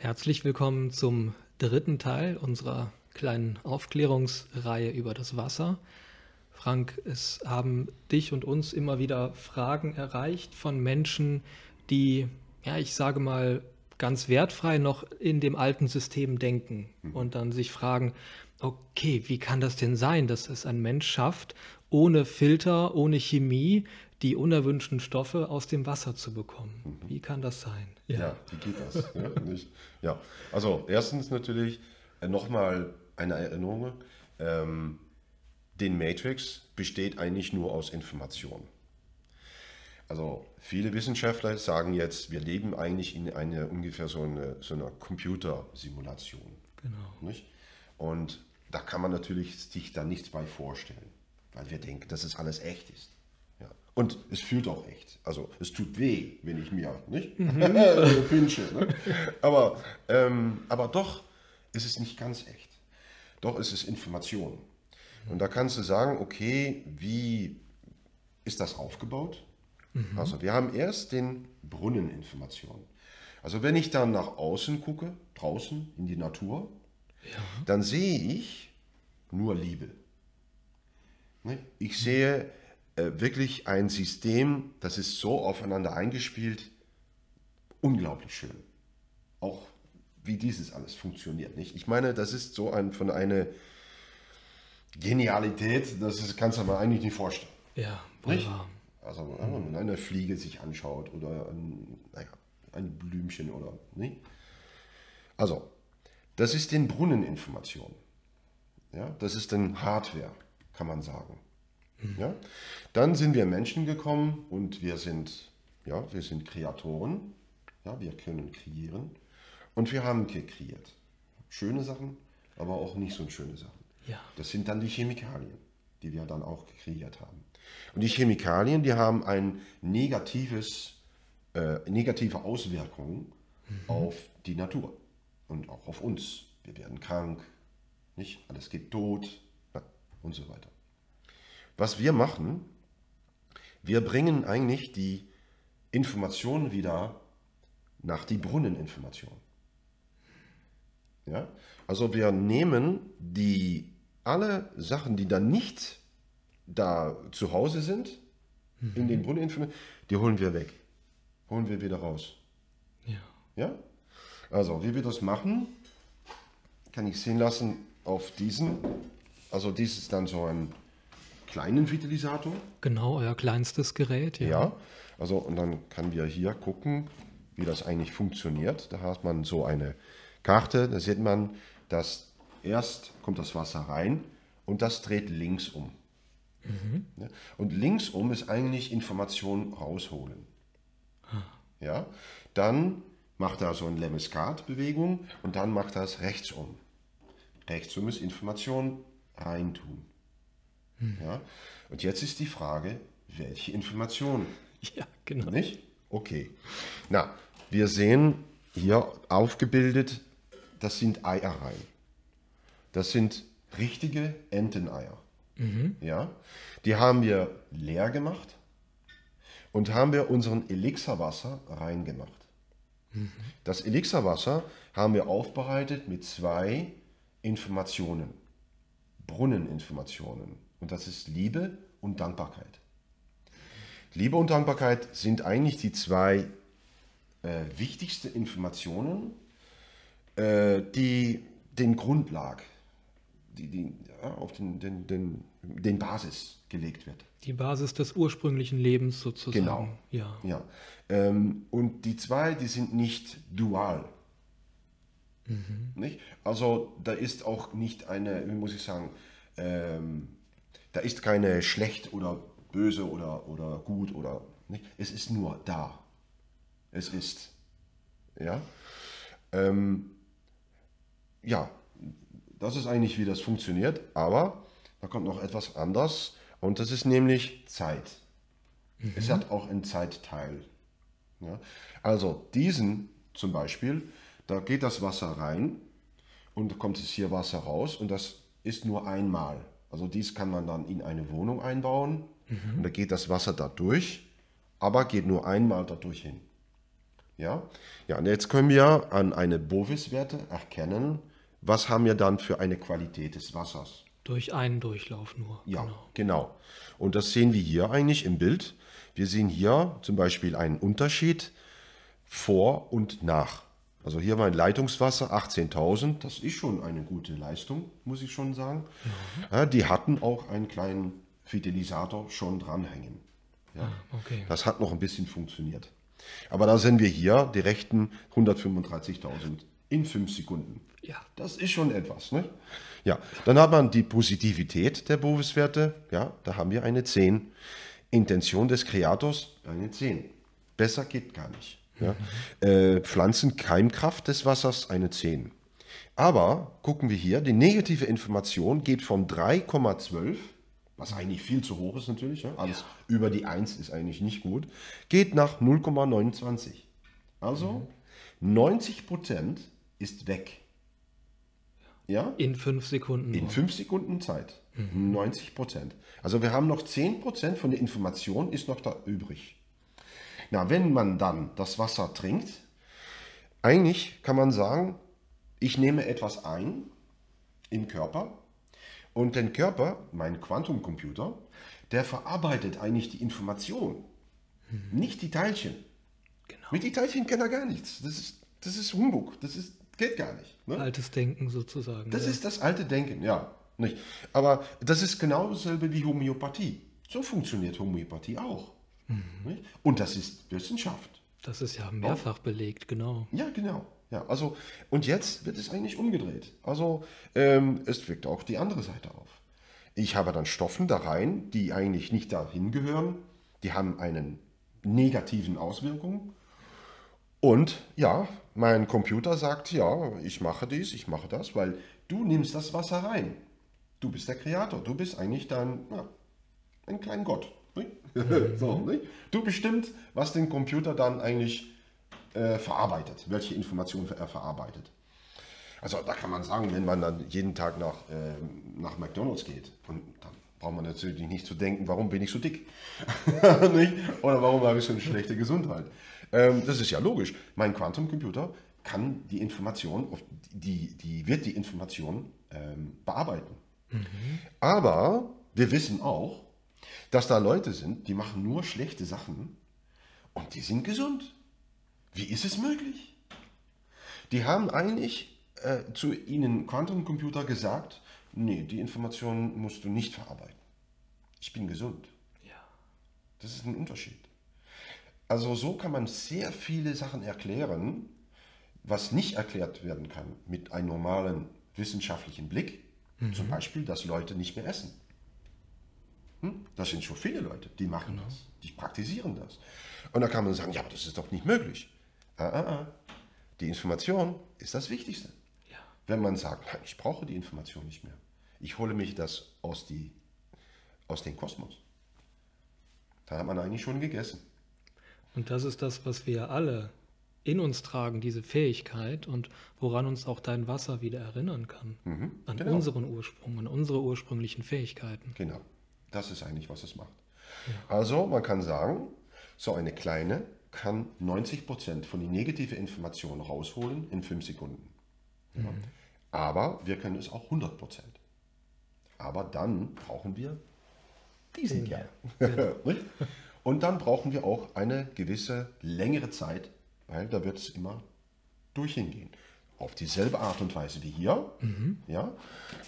Herzlich willkommen zum dritten Teil unserer kleinen Aufklärungsreihe über das Wasser. Frank, es haben dich und uns immer wieder Fragen erreicht von Menschen, die, ja, ich sage mal, ganz wertfrei noch in dem alten System denken mhm. und dann sich fragen, okay, wie kann das denn sein, dass es ein Mensch schafft, ohne Filter, ohne Chemie, die unerwünschten Stoffe aus dem Wasser zu bekommen? Mhm. Wie kann das sein? Ja, ja wie geht das? ja, ja, also erstens natürlich äh, nochmal eine Erinnerung. Ähm, den Matrix besteht eigentlich nur aus Information. Also viele Wissenschaftler sagen jetzt, wir leben eigentlich in einer ungefähr so, eine, so einer Computersimulation. Genau. Nicht? Und da kann man natürlich sich da nichts bei vorstellen, weil wir denken, dass es alles echt ist. Ja. Und es fühlt auch echt. Also es tut weh, wenn ich mir nicht mhm. pinsche. Ne? Aber, ähm, aber doch ist es nicht ganz echt. Doch ist es Information. Und da kannst du sagen, okay, wie ist das aufgebaut? Mhm. Also wir haben erst den Brunneninformation. Also wenn ich dann nach außen gucke, draußen in die Natur, ja. dann sehe ich nur Liebe. Ne? Ich sehe äh, wirklich ein System, das ist so aufeinander eingespielt, unglaublich schön. Auch wie dieses alles funktioniert. Nicht? Ich meine, das ist so ein, von einer Genialität, das ist, kannst du mir eigentlich nicht vorstellen. Ja, wunderbar. Also wenn man eine Fliege sich anschaut oder ein, naja, ein Blümchen oder nicht. Also, das ist den Brunneninformation. Ja, das ist dann Hardware, kann man sagen. Ja? Dann sind wir Menschen gekommen und wir sind, ja, wir sind Kreatoren. Ja, wir können kreieren. Und wir haben kreiert. Schöne Sachen, aber auch nicht so schöne Sachen. Ja. Das sind dann die Chemikalien, die wir dann auch kreiert haben. Und die Chemikalien, die haben ein negatives, äh, negative Auswirkungen mhm. auf die Natur und auch auf uns. Wir werden krank, nicht? Alles geht tot und so weiter. Was wir machen, wir bringen eigentlich die Information wieder nach die Brunneninformation. Ja? Also wir nehmen die alle Sachen, die dann nicht da zu Hause sind, mhm. in den Brunnen, die holen wir weg. Holen wir wieder raus. Ja. Ja? Also, wie wir das machen, kann ich sehen lassen auf diesen. Also, dies ist dann so ein kleinen Vitalisator. Genau, euer kleinstes Gerät. Ja. ja, also und dann können wir hier gucken, wie das eigentlich funktioniert. Da hat man so eine Karte, da sieht man, dass erst kommt das Wasser rein und das dreht links um. Mhm. Und linksum ist eigentlich Information rausholen. Ja, dann macht er so eine Lemeskat-Bewegung und dann macht er es rechtsum. Rechtsum ist Information reintun. Mhm. Ja, und jetzt ist die Frage, welche Information? Ja, genau. Nicht? Okay. Na, wir sehen hier aufgebildet, das sind Eiereien. Das sind richtige Enteneier. Mhm. Ja, die haben wir leer gemacht und haben wir unseren Elixirwasser reingemacht. Mhm. Das Elixirwasser haben wir aufbereitet mit zwei Informationen, Brunneninformationen. Und das ist Liebe und Dankbarkeit. Liebe und Dankbarkeit sind eigentlich die zwei äh, wichtigsten Informationen, äh, die den Grundlag die, die ja, auf den, den, den, den Basis gelegt wird. Die Basis des ursprünglichen Lebens sozusagen. Genau. Ja. ja. Ähm, und die zwei, die sind nicht dual. Mhm. Nicht? Also da ist auch nicht eine, wie muss ich sagen, ähm, da ist keine schlecht oder böse oder, oder gut oder nicht. Es ist nur da. Es ist. Ja. Ähm, ja, das ist eigentlich, wie das funktioniert, aber da kommt noch etwas anders und das ist nämlich Zeit. Mhm. Es hat auch einen Zeitteil. Ja? Also diesen zum Beispiel, da geht das Wasser rein und kommt es hier Wasser raus und das ist nur einmal. Also dies kann man dann in eine Wohnung einbauen mhm. und da geht das Wasser da durch, aber geht nur einmal da durch hin. Ja, ja und jetzt können wir an eine Bovis-Werte erkennen, was haben wir dann für eine Qualität des Wassers. Durch einen Durchlauf nur. Ja, genau. genau. Und das sehen wir hier eigentlich im Bild. Wir sehen hier zum Beispiel einen Unterschied vor und nach. Also hier mein Leitungswasser 18.000, das ist schon eine gute Leistung, muss ich schon sagen. Ja. Ja, die hatten auch einen kleinen Fidelisator schon dranhängen. Ja. Ah, okay. Das hat noch ein bisschen funktioniert. Aber da sehen wir hier die rechten 135.000 in 5 Sekunden. Ja. Das ist schon etwas. Ne? Ja, dann hat man die Positivität der Bovis-Werte. Ja, da haben wir eine 10. Intention des Kreators eine 10. Besser geht gar nicht. Ja. Äh, Pflanzenkeimkraft des Wassers eine 10. Aber gucken wir hier, die negative Information geht von 3,12 was eigentlich viel zu hoch ist natürlich, ja? alles ja. über die 1 ist eigentlich nicht gut, geht nach 0,29. Also mhm. 90 Prozent ist weg. Ja? In 5 Sekunden. In 5 Sekunden Zeit. Mhm. 90 Prozent. Also wir haben noch 10 Prozent von der Information ist noch da übrig. Na, wenn man dann das Wasser trinkt, eigentlich kann man sagen, ich nehme etwas ein im Körper und den Körper, mein Quantumcomputer, der verarbeitet eigentlich die Information, mhm. nicht die Teilchen. Genau. Mit den Teilchen kann er gar nichts. Das ist, das ist Humbug. Das ist, geht gar nicht. Ne? Altes Denken sozusagen. Das ja. ist das alte Denken, ja. Nicht. Aber das ist genau dasselbe wie Homöopathie. So funktioniert Homöopathie auch. Mhm. Und das ist Wissenschaft. Das ist ja mehrfach belegt, genau. Ja, genau. Ja, also, und jetzt wird es eigentlich umgedreht. Also, ähm, es wirkt auch die andere Seite auf. Ich habe dann Stoffen da rein, die eigentlich nicht dahin gehören. Die haben einen negativen Auswirkungen. Und ja, mein Computer sagt, ja, ich mache dies, ich mache das, weil du nimmst das Wasser rein. Du bist der Kreator, du bist eigentlich dann ja, ein kleiner Gott. so, nicht? Du bestimmst, was den Computer dann eigentlich äh, verarbeitet, welche Informationen er verarbeitet. Also da kann man sagen, wenn man dann jeden Tag nach, äh, nach McDonald's geht, und dann braucht man natürlich nicht zu denken, warum bin ich so dick? Oder warum habe ich so eine schlechte Gesundheit? Ähm, das ist ja logisch. Mein Quantumcomputer kann die Information, die, die wird die Information ähm, bearbeiten. Mhm. Aber wir wissen auch, dass da Leute sind, die machen nur schlechte Sachen und die sind gesund. Wie ist es möglich? Die haben eigentlich äh, zu ihnen Quantencomputer gesagt, nee, die Information musst du nicht verarbeiten. Ich bin gesund. Ja. Das ist ein Unterschied. Also so kann man sehr viele Sachen erklären, was nicht erklärt werden kann mit einem normalen wissenschaftlichen Blick. Mhm. Zum Beispiel, dass Leute nicht mehr essen. Hm? Das sind schon viele Leute, die machen genau. das, die praktizieren das. Und da kann man sagen, ja, aber das ist doch nicht möglich. Ah, ah, ah. Die Information ist das Wichtigste. Ja. Wenn man sagt, nein, ich brauche die Information nicht mehr. Ich hole mich das aus, die, aus dem Kosmos. Da hat man eigentlich schon gegessen. Und das ist das, was wir alle in uns tragen, diese Fähigkeit und woran uns auch dein Wasser wieder erinnern kann. Mhm, an genau. unseren Ursprung, an unsere ursprünglichen Fähigkeiten. Genau. Das ist eigentlich, was es macht. Ja. Also man kann sagen, so eine kleine kann 90% von den negativen Informationen rausholen in 5 Sekunden. Ja. Mhm. Aber wir können es auch 100%. Aber dann brauchen wir diesen ja. Und dann brauchen wir auch eine gewisse längere Zeit, weil da wird es immer durchhingehen. Auf dieselbe Art und Weise wie hier, mhm. ja,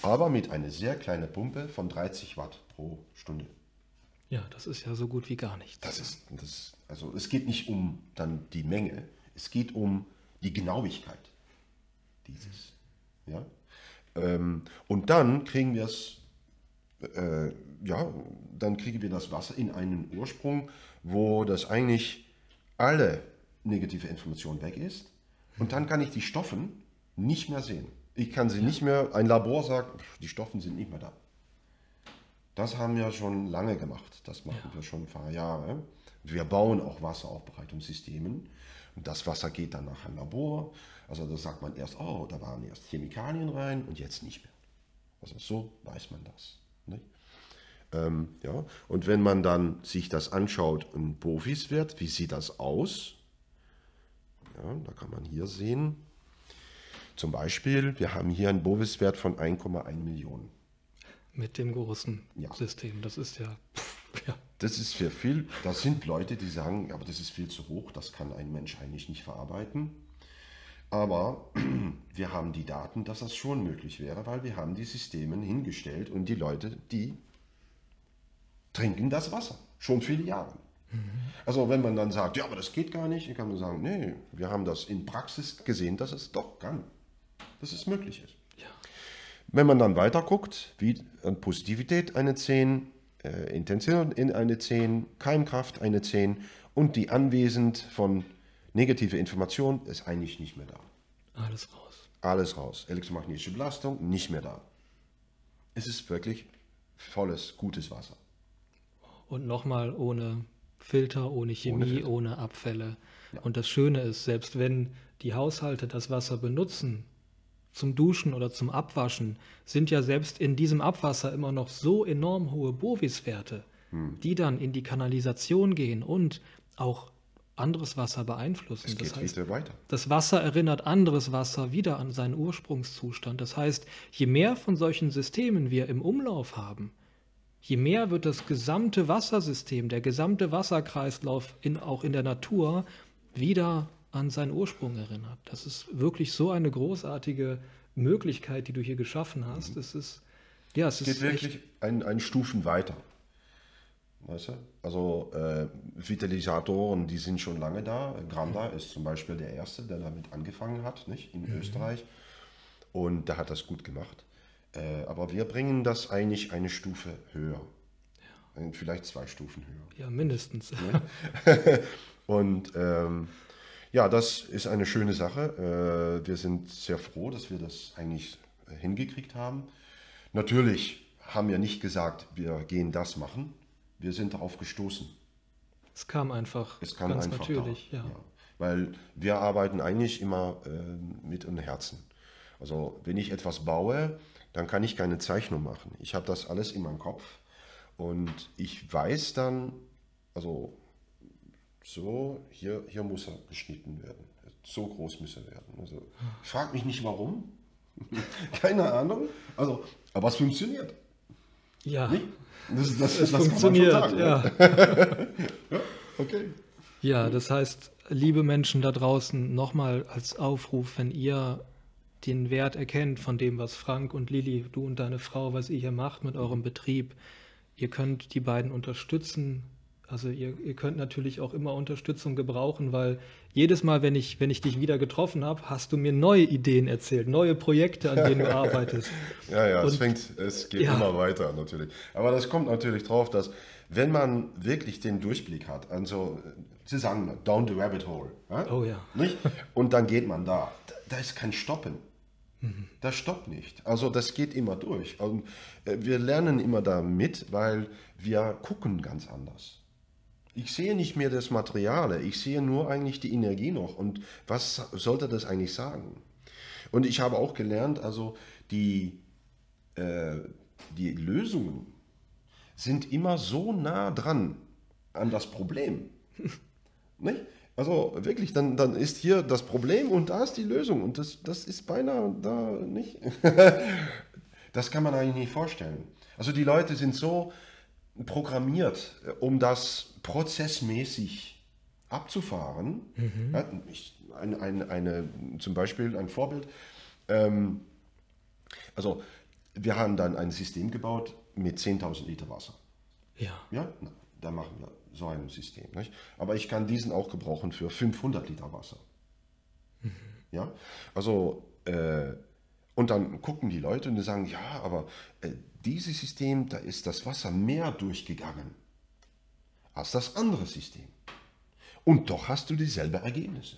aber mit einer sehr kleinen Pumpe von 30 Watt pro Stunde. Ja, das ist ja so gut wie gar nichts. Das ist, das, also es geht nicht um dann die Menge, es geht um die Genauigkeit dieses. Ja? Ähm, und dann kriegen wir es, äh, ja, dann kriegen wir das Wasser in einen Ursprung, wo das eigentlich alle negative Information weg ist. Und dann kann ich die Stoffen nicht mehr sehen. Ich kann sie ja. nicht mehr, ein Labor sagt, die Stoffen sind nicht mehr da. Das haben wir schon lange gemacht. Das machen ja. wir schon ein paar Jahre. Wir bauen auch Wasseraufbereitungssystemen. Und das Wasser geht dann nach ein Labor. Also da sagt man erst, oh, da waren erst Chemikalien rein und jetzt nicht mehr. Also so weiß man das. Ähm, ja. Und wenn man dann sich das anschaut, ein Profis wird, wie sieht das aus? Ja, da kann man hier sehen, zum Beispiel, wir haben hier einen Bovis-Wert von 1,1 Millionen. Mit dem großen ja. System, das ist ja, pff, ja. Das ist für viel, das sind Leute, die sagen, aber das ist viel zu hoch, das kann ein Mensch eigentlich nicht verarbeiten. Aber wir haben die Daten, dass das schon möglich wäre, weil wir haben die Systeme hingestellt und die Leute, die trinken das Wasser, schon viele Jahre. Also wenn man dann sagt, ja, aber das geht gar nicht, dann kann man sagen, nee, wir haben das in Praxis gesehen, dass es doch kann, dass es möglich ist. Wenn man dann weiter guckt, wie an Positivität eine 10, äh, Intention in eine 10, Keimkraft eine 10 und die anwesend von negative Information ist eigentlich nicht mehr da. Alles raus. Alles raus. Elektromagnetische Belastung nicht mehr da. Es ist wirklich volles, gutes Wasser. Und nochmal ohne Filter, ohne Chemie, ohne, ohne Abfälle. Ja. Und das Schöne ist, selbst wenn die Haushalte das Wasser benutzen, zum Duschen oder zum Abwaschen, sind ja selbst in diesem Abwasser immer noch so enorm hohe Bovis-Werte, hm. die dann in die Kanalisation gehen und auch anderes Wasser beeinflussen. Es geht das heißt, weiter. Das Wasser erinnert anderes Wasser wieder an seinen Ursprungszustand. Das heißt, je mehr von solchen Systemen wir im Umlauf haben, je mehr wird das gesamte Wassersystem, der gesamte Wasserkreislauf in, auch in der Natur wieder an seinen Ursprung erinnert. Das ist wirklich so eine großartige Möglichkeit, die du hier geschaffen hast. Mhm. Es ist, ja, es, es geht wirklich ein, ein Stufen weiter. Weißt du? Also äh, Vitalisatoren, die sind schon lange da. Granda ist zum Beispiel der erste, der damit angefangen hat, nicht in mhm. Österreich. Und der hat das gut gemacht. Äh, aber wir bringen das eigentlich eine Stufe höher. Ja. Äh, vielleicht zwei Stufen höher. Ja, mindestens. Und ähm, ja, das ist eine schöne Sache. Äh, wir sind sehr froh, dass wir das eigentlich hingekriegt haben. Natürlich haben wir nicht gesagt, wir gehen das machen. Wir sind darauf gestoßen. Es kam einfach. Es kam ganz einfach natürlich, ja. ja. Weil wir arbeiten eigentlich immer äh, mit dem Herzen. Also wenn ich etwas baue, dann kann ich keine Zeichnung machen. Ich habe das alles in meinem Kopf und ich weiß dann, also so, hier, hier muss er geschnitten werden. So groß muss er werden. Also, ich frage mich nicht warum. keine Ahnung. Also, aber es funktioniert. Ja. Nicht? Das, das, das, das funktioniert, sagen, ja. ja. Okay. Ja, das heißt, liebe Menschen da draußen, nochmal als Aufruf, wenn ihr den Wert erkennt von dem, was Frank und Lilly, du und deine Frau, was ihr hier macht mit eurem Betrieb. Ihr könnt die beiden unterstützen. Also ihr, ihr könnt natürlich auch immer Unterstützung gebrauchen, weil jedes Mal, wenn ich, wenn ich dich wieder getroffen habe, hast du mir neue Ideen erzählt, neue Projekte, an denen du arbeitest. ja, ja, und, es fängt, es geht ja. immer weiter natürlich. Aber das kommt natürlich drauf, dass wenn man wirklich den Durchblick hat, also sie sagen down the rabbit hole, ja? oh ja, nicht? Und dann geht man da, da ist kein Stoppen. Das stoppt nicht. Also das geht immer durch. Und äh, wir lernen immer da mit, weil wir gucken ganz anders. Ich sehe nicht mehr das Material, ich sehe nur eigentlich die Energie noch. Und was sollte das eigentlich sagen? Und ich habe auch gelernt, also die, äh, die Lösungen sind immer so nah dran an das Problem. nicht? Also wirklich, dann, dann ist hier das Problem und da ist die Lösung. Und das, das ist beinahe da nicht. das kann man eigentlich nicht vorstellen. Also die Leute sind so programmiert, um das prozessmäßig abzufahren. Mhm. Ja, ich, ein, ein, eine, zum Beispiel ein Vorbild. Ähm, also wir haben dann ein System gebaut mit 10.000 Liter Wasser. Ja. Ja, da machen wir so ein System. Nicht? Aber ich kann diesen auch gebrauchen für 500 Liter Wasser. Mhm. Ja, also äh, und dann gucken die Leute und sagen, ja, aber äh, dieses System, da ist das Wasser mehr durchgegangen als das andere System. Und doch hast du dieselbe Ergebnisse.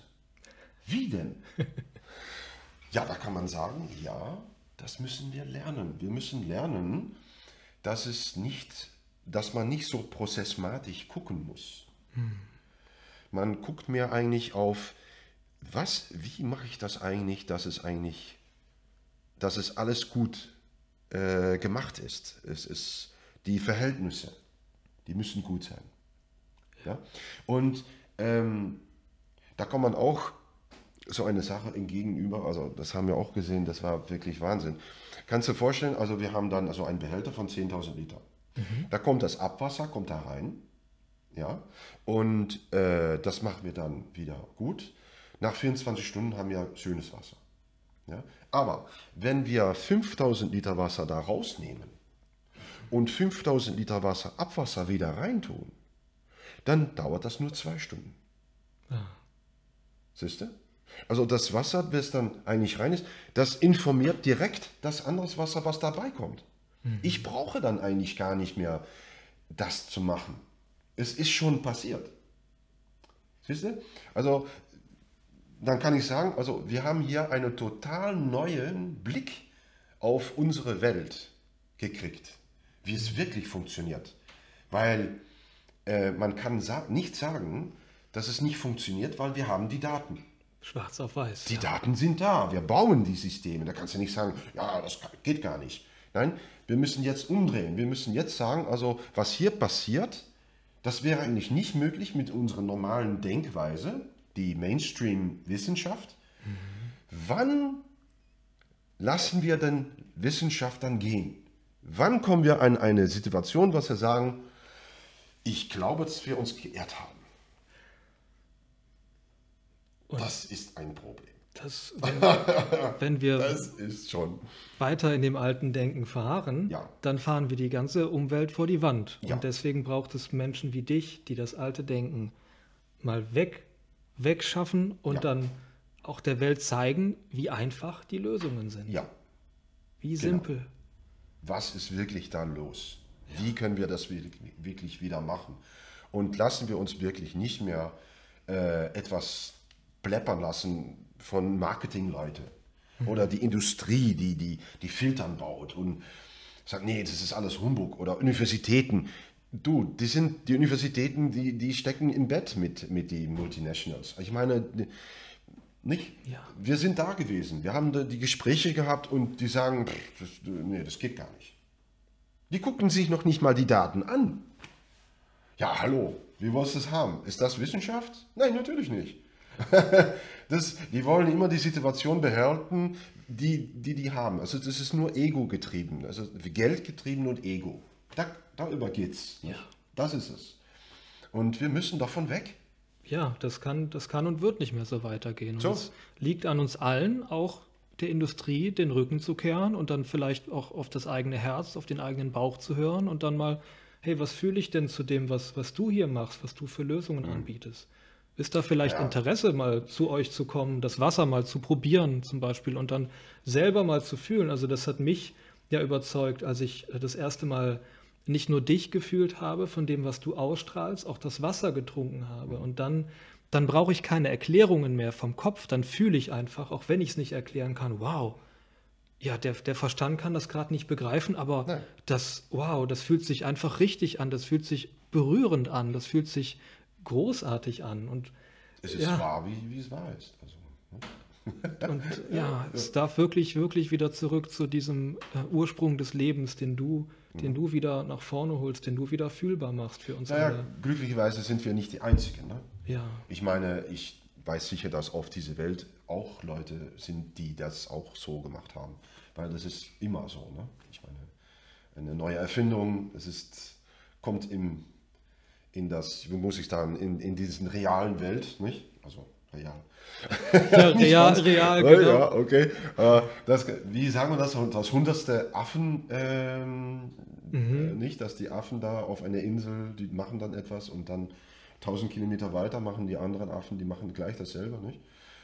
Wie denn? ja, da kann man sagen, ja, das müssen wir lernen. Wir müssen lernen, dass es nicht dass man nicht so prozessmatisch gucken muss. Hm. Man guckt mehr eigentlich auf, was, wie mache ich das eigentlich, dass es eigentlich, dass es alles gut äh, gemacht ist. Es ist die Verhältnisse, die müssen gut sein. Ja? Und ähm, da kann man auch so eine Sache Gegenüber, also das haben wir auch gesehen, das war wirklich Wahnsinn. Kannst du dir vorstellen, also wir haben dann also einen Behälter von 10.000 Liter. Mhm. Da kommt das Abwasser, kommt da rein, ja, und äh, das machen wir dann wieder gut. Nach 24 Stunden haben wir schönes Wasser. Ja? Aber wenn wir 5000 Liter Wasser da rausnehmen und 5000 Liter Wasser Abwasser wieder reintun, dann dauert das nur zwei Stunden. Ja. Siehst du? Also das Wasser, das dann eigentlich rein ist, das informiert direkt das andere Wasser, was dabei kommt. Mhm. Ich brauche dann eigentlich gar nicht mehr das zu machen. Es ist schon passiert. Siehst du? Also dann kann ich sagen, also wir haben hier einen total neuen Blick auf unsere Welt gekriegt, wie es wirklich funktioniert. Weil äh, man kann sa nicht sagen, dass es nicht funktioniert, weil wir haben die Daten. Schwarz auf weiß. Die ja. Daten sind da. Wir bauen die Systeme. Da kannst du nicht sagen, ja, das geht gar nicht. Nein, wir müssen jetzt umdrehen. Wir müssen jetzt sagen, also was hier passiert, das wäre eigentlich nicht möglich mit unserer normalen Denkweise, die Mainstream-Wissenschaft. Mhm. Wann lassen wir denn Wissenschaft dann gehen? Wann kommen wir an eine Situation, was wir sagen, ich glaube, dass wir uns geehrt haben? Und das ist ein Problem. Das, wenn, wenn wir das weiter in dem alten Denken verharren, ja. dann fahren wir die ganze Umwelt vor die Wand. Ja. Und deswegen braucht es Menschen wie dich, die das alte Denken mal weg, wegschaffen und ja. dann auch der Welt zeigen, wie einfach die Lösungen sind. Ja. Wie genau. simpel. Was ist wirklich da los? Wie können wir das wirklich wieder machen? Und lassen wir uns wirklich nicht mehr äh, etwas pleppern lassen von Marketingleute mhm. oder die Industrie, die, die, die Filtern baut und sagt, nee, das ist alles Humbug oder Universitäten. Du, die sind die Universitäten, die, die stecken im Bett mit, mit den Multinationals. Ich meine, nicht? Ja. Wir sind da gewesen. Wir haben die Gespräche gehabt und die sagen, das, nee, das geht gar nicht. Die gucken sich noch nicht mal die Daten an. Ja, hallo, wie willst du das haben? Ist das Wissenschaft? Nein, natürlich nicht. das, die wollen immer die Situation behalten, die, die die haben. Also das ist nur Ego getrieben, also Geld getrieben und Ego. Da, darüber geht's. Ja. Das ist es. Und wir müssen davon weg. Ja, das kann, das kann und wird nicht mehr so weitergehen. Und so. es liegt an uns allen, auch der Industrie, den Rücken zu kehren und dann vielleicht auch auf das eigene Herz, auf den eigenen Bauch zu hören und dann mal, hey, was fühle ich denn zu dem, was, was du hier machst, was du für Lösungen mhm. anbietest? Ist da vielleicht ja. Interesse, mal zu euch zu kommen, das Wasser mal zu probieren zum Beispiel und dann selber mal zu fühlen? Also das hat mich ja überzeugt, als ich das erste Mal nicht nur dich gefühlt habe von dem, was du ausstrahlst, auch das Wasser getrunken habe. Und dann, dann brauche ich keine Erklärungen mehr vom Kopf, dann fühle ich einfach, auch wenn ich es nicht erklären kann, wow, ja, der, der Verstand kann das gerade nicht begreifen, aber Nein. das, wow, das fühlt sich einfach richtig an, das fühlt sich berührend an, das fühlt sich großartig an. Und, es ist ja. wahr, wie, wie es wahr ist. Also, ne? und ja, es darf wirklich, wirklich wieder zurück zu diesem äh, Ursprung des Lebens, den du, mhm. Den du wieder nach vorne holst, den du wieder fühlbar machst für uns naja, alle. Glücklicherweise sind wir nicht die Einzigen. Ne? Ja. Ich meine, ich weiß sicher, dass auf dieser Welt auch Leute sind, die das auch so gemacht haben. Weil das ist immer so. Ne? Ich meine, eine neue Erfindung, es ist, kommt im in das, wie muss ich sagen, in, in diesen realen Welt, nicht? Also real. Ja, real, real, genau. Ja, okay. Äh, das, wie sagen wir das? Das hundertste Affen, ähm, mhm. äh, nicht? Dass die Affen da auf einer Insel, die machen dann etwas und dann 1000 Kilometer weiter machen die anderen Affen, die machen gleich dasselbe, nicht?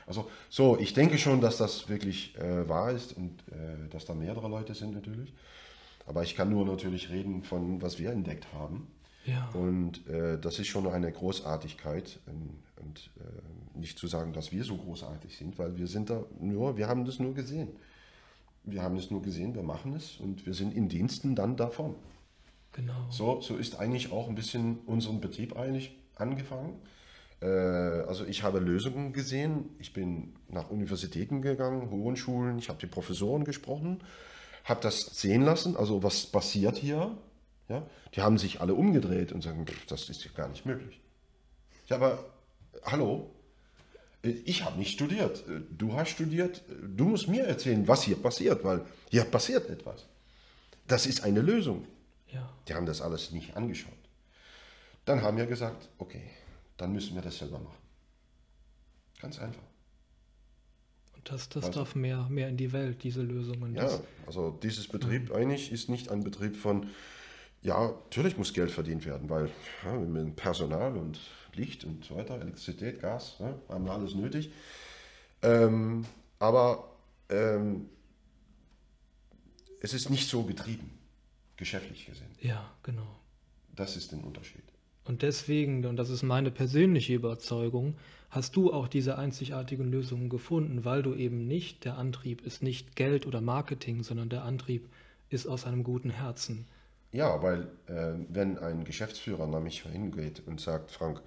Also so, ich denke schon, dass das wirklich äh, wahr ist und äh, dass da mehrere Leute sind natürlich. Aber ich kann nur natürlich reden von, was wir entdeckt haben. Ja. Und äh, das ist schon eine Großartigkeit. Und, und äh, nicht zu sagen, dass wir so großartig sind, weil wir sind da nur, wir haben das nur gesehen. Wir haben es nur gesehen, wir machen es und wir sind in Diensten dann davon. Genau. So, so ist eigentlich auch ein bisschen unseren Betrieb eigentlich angefangen. Äh, also ich habe Lösungen gesehen. Ich bin nach Universitäten gegangen, hohen Schulen, ich habe die Professoren gesprochen, habe das sehen lassen, also was passiert hier ja? Die haben sich alle umgedreht und sagen, das ist ja gar nicht möglich. Ja, aber hallo, Ich habe nicht studiert. Du hast studiert. Du musst mir erzählen, was hier passiert, weil hier passiert etwas. Das ist eine Lösung. Ja. Die haben das alles nicht angeschaut. Dann haben wir gesagt, okay, dann müssen wir das selber machen. Ganz einfach. Und das, das also, darf mehr, mehr in die Welt, diese Lösungen. Ja, also dieses Betrieb mhm. eigentlich ist nicht ein Betrieb von, ja, natürlich muss Geld verdient werden, weil ja, mit Personal und Licht und so weiter, Elektrizität, Gas, ja, haben wir alles nötig. Ähm, aber ähm, es ist nicht so getrieben, geschäftlich gesehen. Ja, genau. Das ist der Unterschied. Und deswegen, und das ist meine persönliche Überzeugung, hast du auch diese einzigartigen Lösungen gefunden, weil du eben nicht, der Antrieb ist nicht Geld oder Marketing, sondern der Antrieb ist aus einem guten Herzen. Ja, weil äh, wenn ein Geschäftsführer nach mich hingeht und sagt, Frank,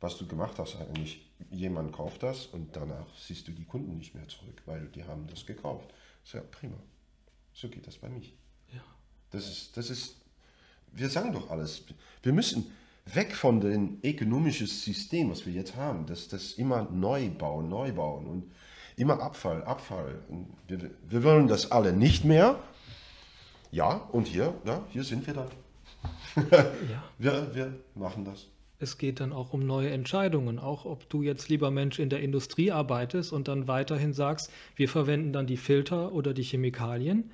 was du gemacht hast eigentlich, jemand kauft das und danach siehst du die Kunden nicht mehr zurück, weil die haben das gekauft. Sehr prima. So geht das bei mich. Ja. Das ist, das ist, wir sagen doch alles. Wir müssen weg von dem ökonomischen System, was wir jetzt haben, dass das immer neu bauen, neu bauen und immer Abfall, Abfall. Wir, wir wollen das alle nicht mehr. Ja, und hier, ja, hier sind wir dann. ja. wir, wir machen das. Es geht dann auch um neue Entscheidungen, auch ob du jetzt lieber Mensch in der Industrie arbeitest und dann weiterhin sagst, wir verwenden dann die Filter oder die Chemikalien.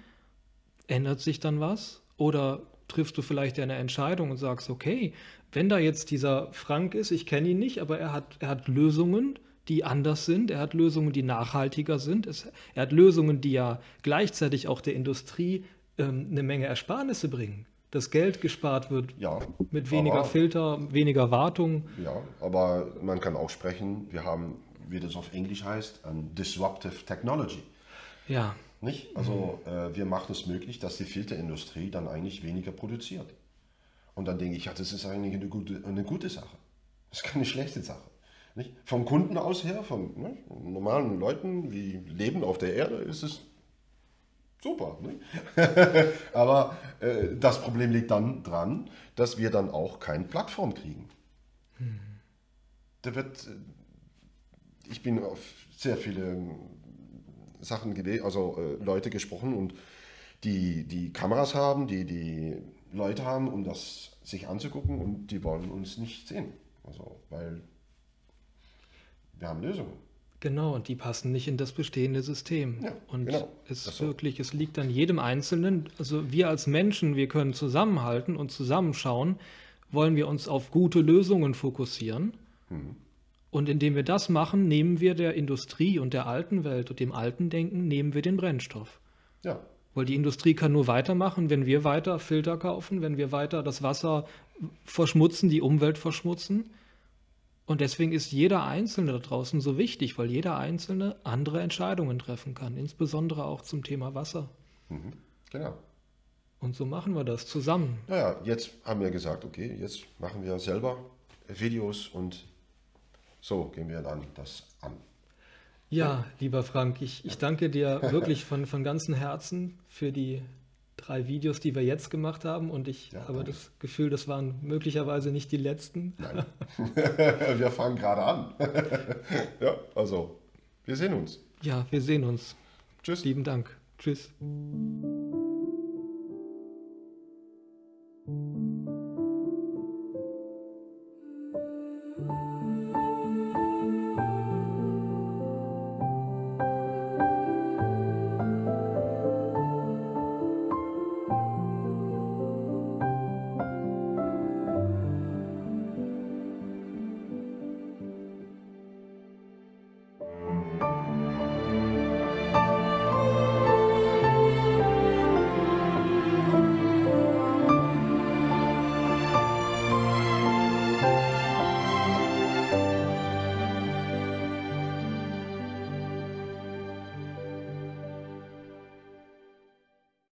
Ändert sich dann was? Oder triffst du vielleicht eine Entscheidung und sagst, okay, wenn da jetzt dieser Frank ist, ich kenne ihn nicht, aber er hat, er hat Lösungen, die anders sind, er hat Lösungen, die nachhaltiger sind, es, er hat Lösungen, die ja gleichzeitig auch der Industrie ähm, eine Menge Ersparnisse bringen. Dass Geld gespart wird ja, mit weniger aber, Filter, weniger Wartung. Ja, aber man kann auch sprechen, wir haben, wie das auf Englisch heißt, ein Disruptive Technology. Ja. Nicht? Also mhm. äh, wir machen es möglich, dass die Filterindustrie dann eigentlich weniger produziert. Und dann denke ich, ja, das ist eigentlich eine gute, eine gute Sache. Das ist keine schlechte Sache. Nicht? Vom Kunden aus her, von ne, normalen Leuten, die leben auf der Erde, ist es super. Aber äh, das Problem liegt dann dran, dass wir dann auch keine Plattform kriegen. Hm. Da wird, äh, ich bin auf sehr viele Sachen, also äh, Leute gesprochen und die, die Kameras haben, die die Leute haben, um das sich anzugucken und die wollen uns nicht sehen. Also, weil wir haben Lösungen. Genau, und die passen nicht in das bestehende System. Ja, und genau, es ist wirklich, es liegt an jedem Einzelnen. Also wir als Menschen, wir können zusammenhalten und zusammenschauen, wollen wir uns auf gute Lösungen fokussieren. Mhm. Und indem wir das machen, nehmen wir der Industrie und der alten Welt und dem alten Denken, nehmen wir den Brennstoff. Ja, weil die Industrie kann nur weitermachen, wenn wir weiter Filter kaufen, wenn wir weiter das Wasser verschmutzen, die Umwelt verschmutzen. Und deswegen ist jeder Einzelne da draußen so wichtig, weil jeder Einzelne andere Entscheidungen treffen kann, insbesondere auch zum Thema Wasser. Mhm, genau. Und so machen wir das zusammen. Naja, jetzt haben wir gesagt, okay, jetzt machen wir selber Videos und so gehen wir dann das an. Ja, lieber Frank, ich, ich danke dir wirklich von, von ganzem Herzen für die drei Videos, die wir jetzt gemacht haben. Und ich ja, habe das Gefühl, das waren möglicherweise nicht die letzten. Nein. wir fangen gerade an. ja, also, wir sehen uns. Ja, wir sehen uns. Tschüss. Lieben Dank. Tschüss.